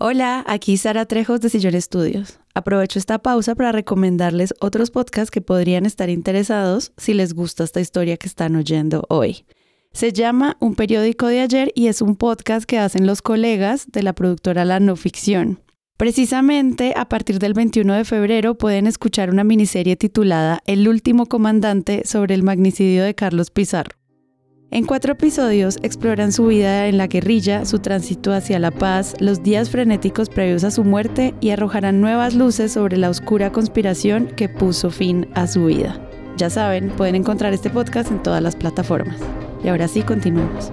Hola, aquí Sara Trejos de Sillón Estudios. Aprovecho esta pausa para recomendarles otros podcasts que podrían estar interesados si les gusta esta historia que están oyendo hoy. Se llama Un periódico de ayer y es un podcast que hacen los colegas de la productora La No Ficción. Precisamente a partir del 21 de febrero pueden escuchar una miniserie titulada El último comandante sobre el magnicidio de Carlos Pizarro. En cuatro episodios exploran su vida en la guerrilla, su tránsito hacia la paz, los días frenéticos previos a su muerte y arrojarán nuevas luces sobre la oscura conspiración que puso fin a su vida. Ya saben, pueden encontrar este podcast en todas las plataformas. Y ahora sí, continuemos.